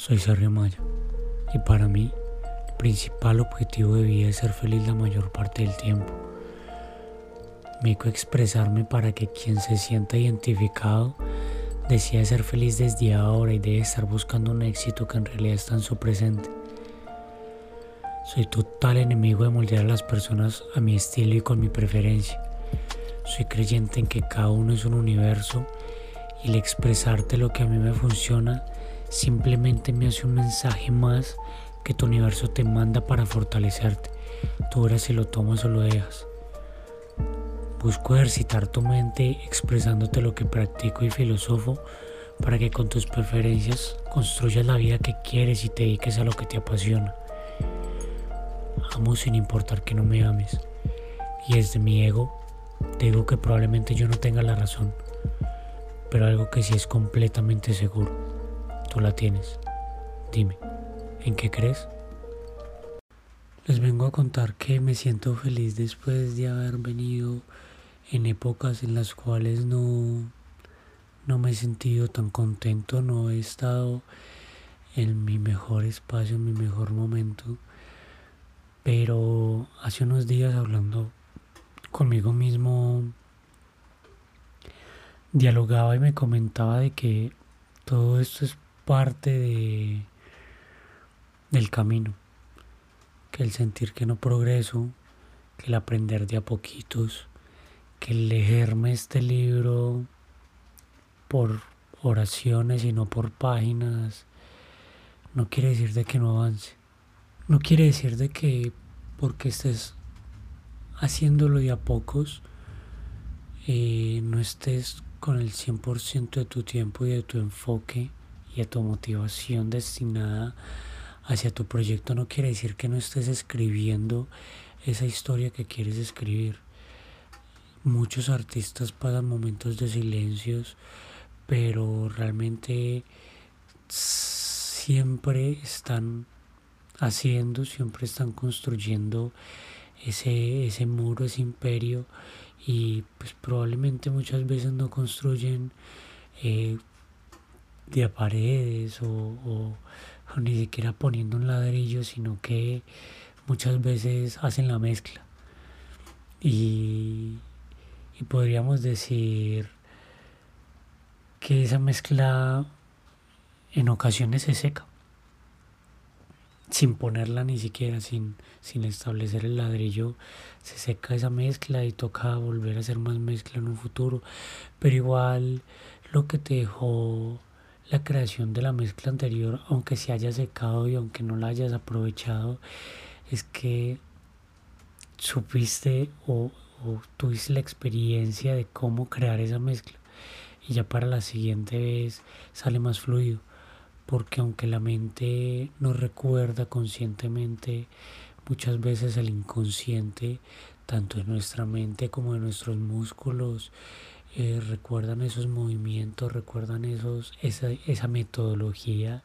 Soy Sergio Maya y para mí el principal objetivo de vida es ser feliz la mayor parte del tiempo. Me expresarme para que quien se sienta identificado decida ser feliz desde ahora y debe estar buscando un éxito que en realidad está en su presente. Soy total enemigo de moldear a las personas a mi estilo y con mi preferencia. Soy creyente en que cada uno es un universo y el expresarte lo que a mí me funciona simplemente me hace un mensaje más que tu universo te manda para fortalecerte. Tú verás si lo tomas o lo dejas. Busco ejercitar tu mente expresándote lo que practico y filosofo para que con tus preferencias construyas la vida que quieres y te dediques a lo que te apasiona. Amo sin importar que no me ames. Y desde mi ego te digo que probablemente yo no tenga la razón, pero algo que sí es completamente seguro. Tú la tienes. Dime, ¿en qué crees? Les vengo a contar que me siento feliz después de haber venido en épocas en las cuales no, no me he sentido tan contento, no he estado en mi mejor espacio, en mi mejor momento. Pero hace unos días hablando conmigo mismo, dialogaba y me comentaba de que todo esto es parte de, del camino, que el sentir que no progreso, que el aprender de a poquitos, que el leerme este libro por oraciones y no por páginas, no quiere decir de que no avance. No quiere decir de que porque estés haciéndolo de a pocos, eh, no estés con el 100% de tu tiempo y de tu enfoque y de tu motivación destinada hacia tu proyecto, no quiere decir que no estés escribiendo esa historia que quieres escribir. Muchos artistas pasan momentos de silencios, pero realmente siempre están haciendo, siempre están construyendo ese, ese muro, ese imperio y pues probablemente muchas veces no construyen eh, de paredes o, o, ni siquiera poniendo un ladrillo, sino que muchas veces hacen la mezcla. Y, y podríamos decir que esa mezcla en ocasiones se seca sin ponerla ni siquiera, sin, sin establecer el ladrillo, se seca esa mezcla y toca volver a hacer más mezcla en un futuro. Pero igual lo que te dejó la creación de la mezcla anterior, aunque se haya secado y aunque no la hayas aprovechado, es que supiste o, o tuviste la experiencia de cómo crear esa mezcla. Y ya para la siguiente vez sale más fluido porque aunque la mente no recuerda conscientemente, muchas veces el inconsciente, tanto en nuestra mente como en nuestros músculos, eh, recuerdan esos movimientos, recuerdan esos, esa, esa metodología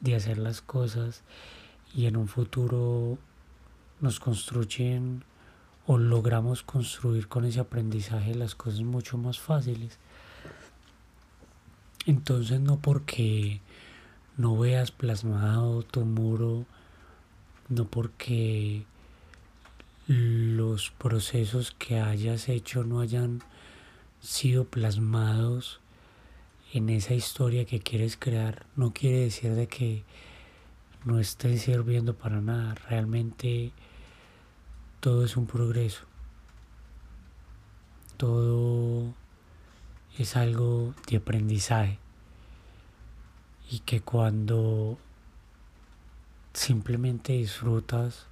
de hacer las cosas y en un futuro nos construyen o logramos construir con ese aprendizaje las cosas mucho más fáciles. Entonces no porque no veas plasmado tu muro, no porque los procesos que hayas hecho no hayan sido plasmados en esa historia que quieres crear, no quiere decir de que no esté sirviendo para nada. Realmente todo es un progreso. Todo es algo de aprendizaje y que cuando simplemente disfrutas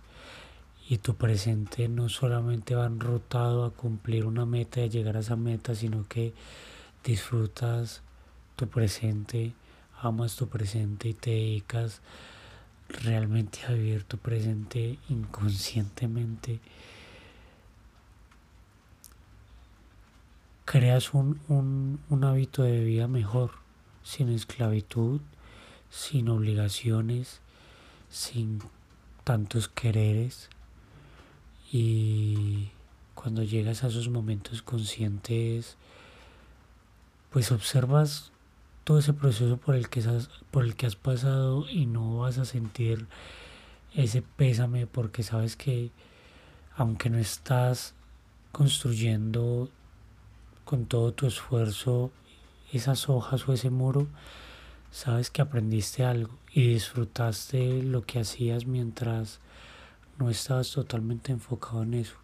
y tu presente no solamente va enrutado a cumplir una meta y a llegar a esa meta, sino que disfrutas tu presente, amas tu presente y te dedicas realmente a vivir tu presente inconscientemente. Creas un, un, un hábito de vida mejor sin esclavitud, sin obligaciones, sin tantos quereres. Y cuando llegas a esos momentos conscientes, pues observas todo ese proceso por el que has, por el que has pasado y no vas a sentir ese pésame porque sabes que aunque no estás construyendo con todo tu esfuerzo esas hojas o ese muro, sabes que aprendiste algo y disfrutaste lo que hacías mientras no estabas totalmente enfocado en eso.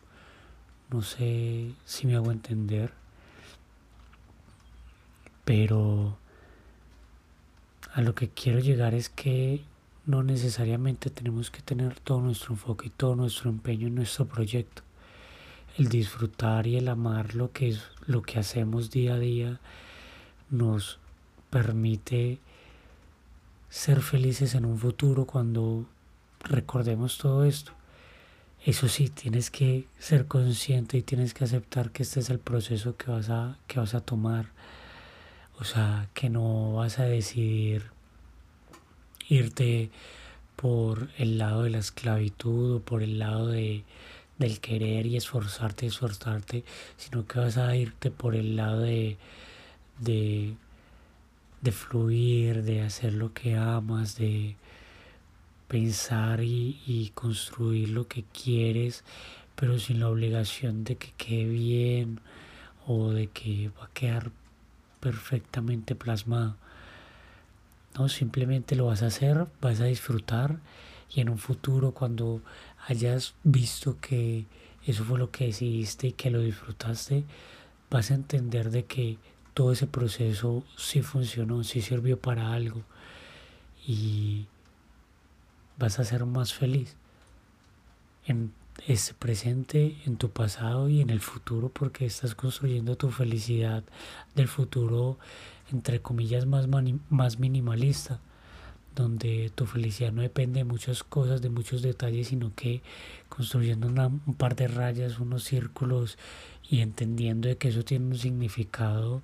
No sé si me hago entender, pero a lo que quiero llegar es que no necesariamente tenemos que tener todo nuestro enfoque y todo nuestro empeño en nuestro proyecto. El disfrutar y el amar lo que es lo que hacemos día a día nos permite ser felices en un futuro cuando recordemos todo esto. Eso sí, tienes que ser consciente y tienes que aceptar que este es el proceso que vas a, que vas a tomar. O sea, que no vas a decidir irte por el lado de la esclavitud o por el lado de, del querer y esforzarte, esforzarte, sino que vas a irte por el lado de, de, de fluir, de hacer lo que amas, de, pensar y, construir lo que quieres, pero sin la obligación de que quede bien o de que va a quedar perfectamente plasmado. No, simplemente lo vas a hacer, vas a disfrutar y en un futuro cuando hayas visto que eso fue lo que decidiste y que lo disfrutaste, vas a entender de que todo ese proceso sí funcionó, sí sirvió para algo y vas a ser más feliz en ese presente, en tu pasado y en el futuro porque estás construyendo tu felicidad del futuro entre comillas más, más minimalista donde tu felicidad no depende de muchas cosas, de muchos detalles, sino que construyendo un par de rayas, unos círculos y entendiendo de que eso tiene un significado,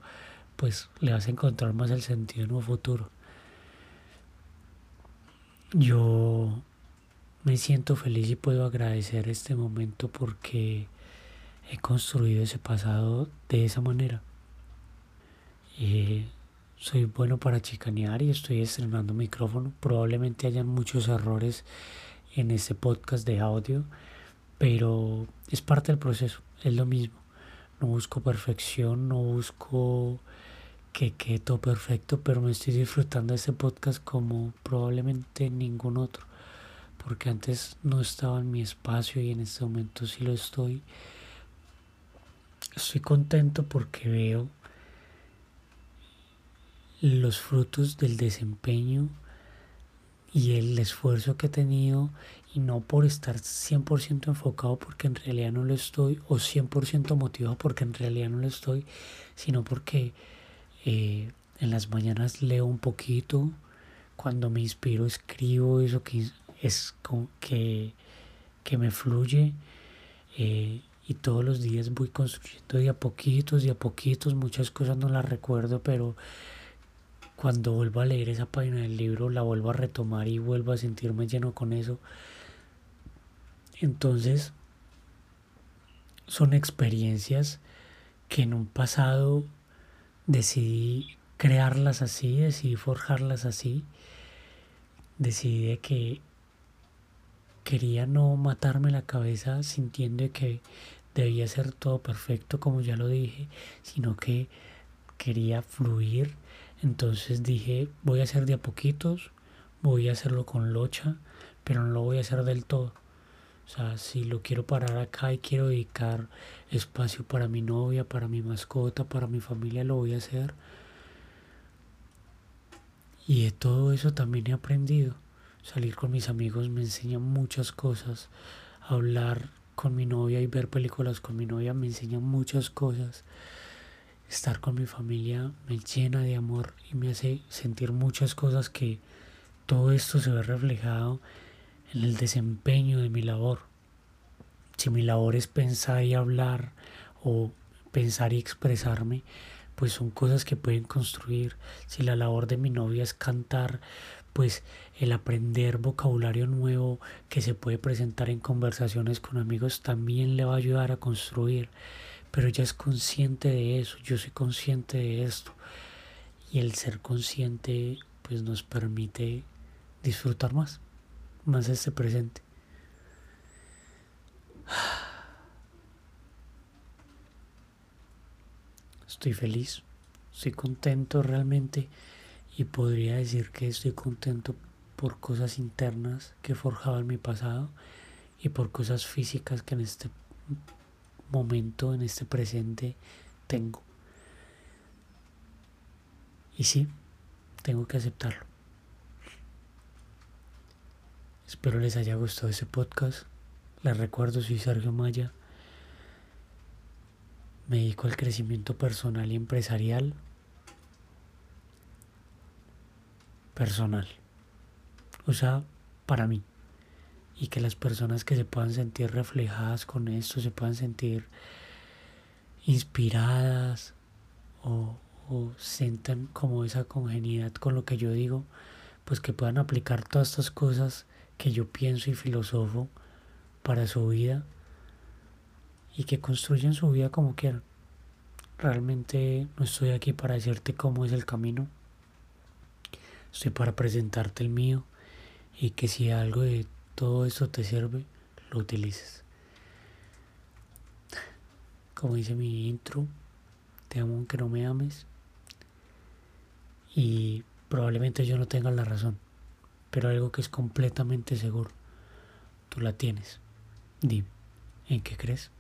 pues le vas a encontrar más el sentido en un futuro. Yo me siento feliz y puedo agradecer este momento porque he construido ese pasado de esa manera. Eh, soy bueno para chicanear y estoy estrenando micrófono. Probablemente hayan muchos errores en este podcast de audio, pero es parte del proceso, es lo mismo. No busco perfección, no busco que quede todo perfecto, pero me estoy disfrutando de este podcast como probablemente ningún otro, porque antes no estaba en mi espacio y en este momento sí lo estoy. Estoy contento porque veo los frutos del desempeño y el esfuerzo que he tenido y no por estar 100% enfocado porque en realidad no lo estoy o 100% motivado porque en realidad no lo estoy, sino porque eh, en las mañanas leo un poquito, cuando me inspiro escribo eso que es que, que me fluye eh, y todos los días voy construyendo de a poquitos, de a poquitos, muchas cosas no las recuerdo, pero cuando vuelvo a leer esa página del libro la vuelvo a retomar y vuelvo a sentirme lleno con eso. Entonces, son experiencias que en un pasado decidí crearlas así, decidí forjarlas así, decidí que quería no matarme la cabeza sintiendo que debía ser todo perfecto como ya lo dije, sino que quería fluir. Entonces dije, voy a hacer de a poquitos, voy a hacerlo con locha, pero no lo voy a hacer del todo. O sea, si lo quiero parar acá y quiero dedicar espacio para mi novia, para mi mascota, para mi familia, lo voy a hacer. Y de todo eso también he aprendido. Salir con mis amigos me enseña muchas cosas. Hablar con mi novia y ver películas con mi novia me enseña muchas cosas. Estar con mi familia me llena de amor y me hace sentir muchas cosas que todo esto se ve reflejado en el desempeño de mi labor. Si mi labor es pensar y hablar o pensar y expresarme, pues son cosas que pueden construir. Si la labor de mi novia es cantar, pues el aprender vocabulario nuevo que se puede presentar en conversaciones con amigos también le va a ayudar a construir. Pero ella es consciente de eso, yo soy consciente de esto. Y el ser consciente pues nos permite disfrutar más, más este presente. Estoy feliz, estoy contento realmente y podría decir que estoy contento por cosas internas que en mi pasado y por cosas físicas que en este momento, en este presente, tengo. Y sí, tengo que aceptarlo. Espero les haya gustado ese podcast. Les recuerdo, soy Sergio Maya. Me dedico al crecimiento personal y empresarial. Personal. O sea, para mí. Y que las personas que se puedan sentir reflejadas con esto, se puedan sentir inspiradas o, o sientan como esa congenidad con lo que yo digo, pues que puedan aplicar todas estas cosas que yo pienso y filosofo para su vida y que construyan su vida como quieran. Realmente no estoy aquí para decirte cómo es el camino. Estoy para presentarte el mío y que si algo de todo eso te sirve, lo utilices. Como dice mi intro, te amo aunque no me ames. Y probablemente yo no tenga la razón, pero algo que es completamente seguro, tú la tienes. Dime, ¿en qué crees?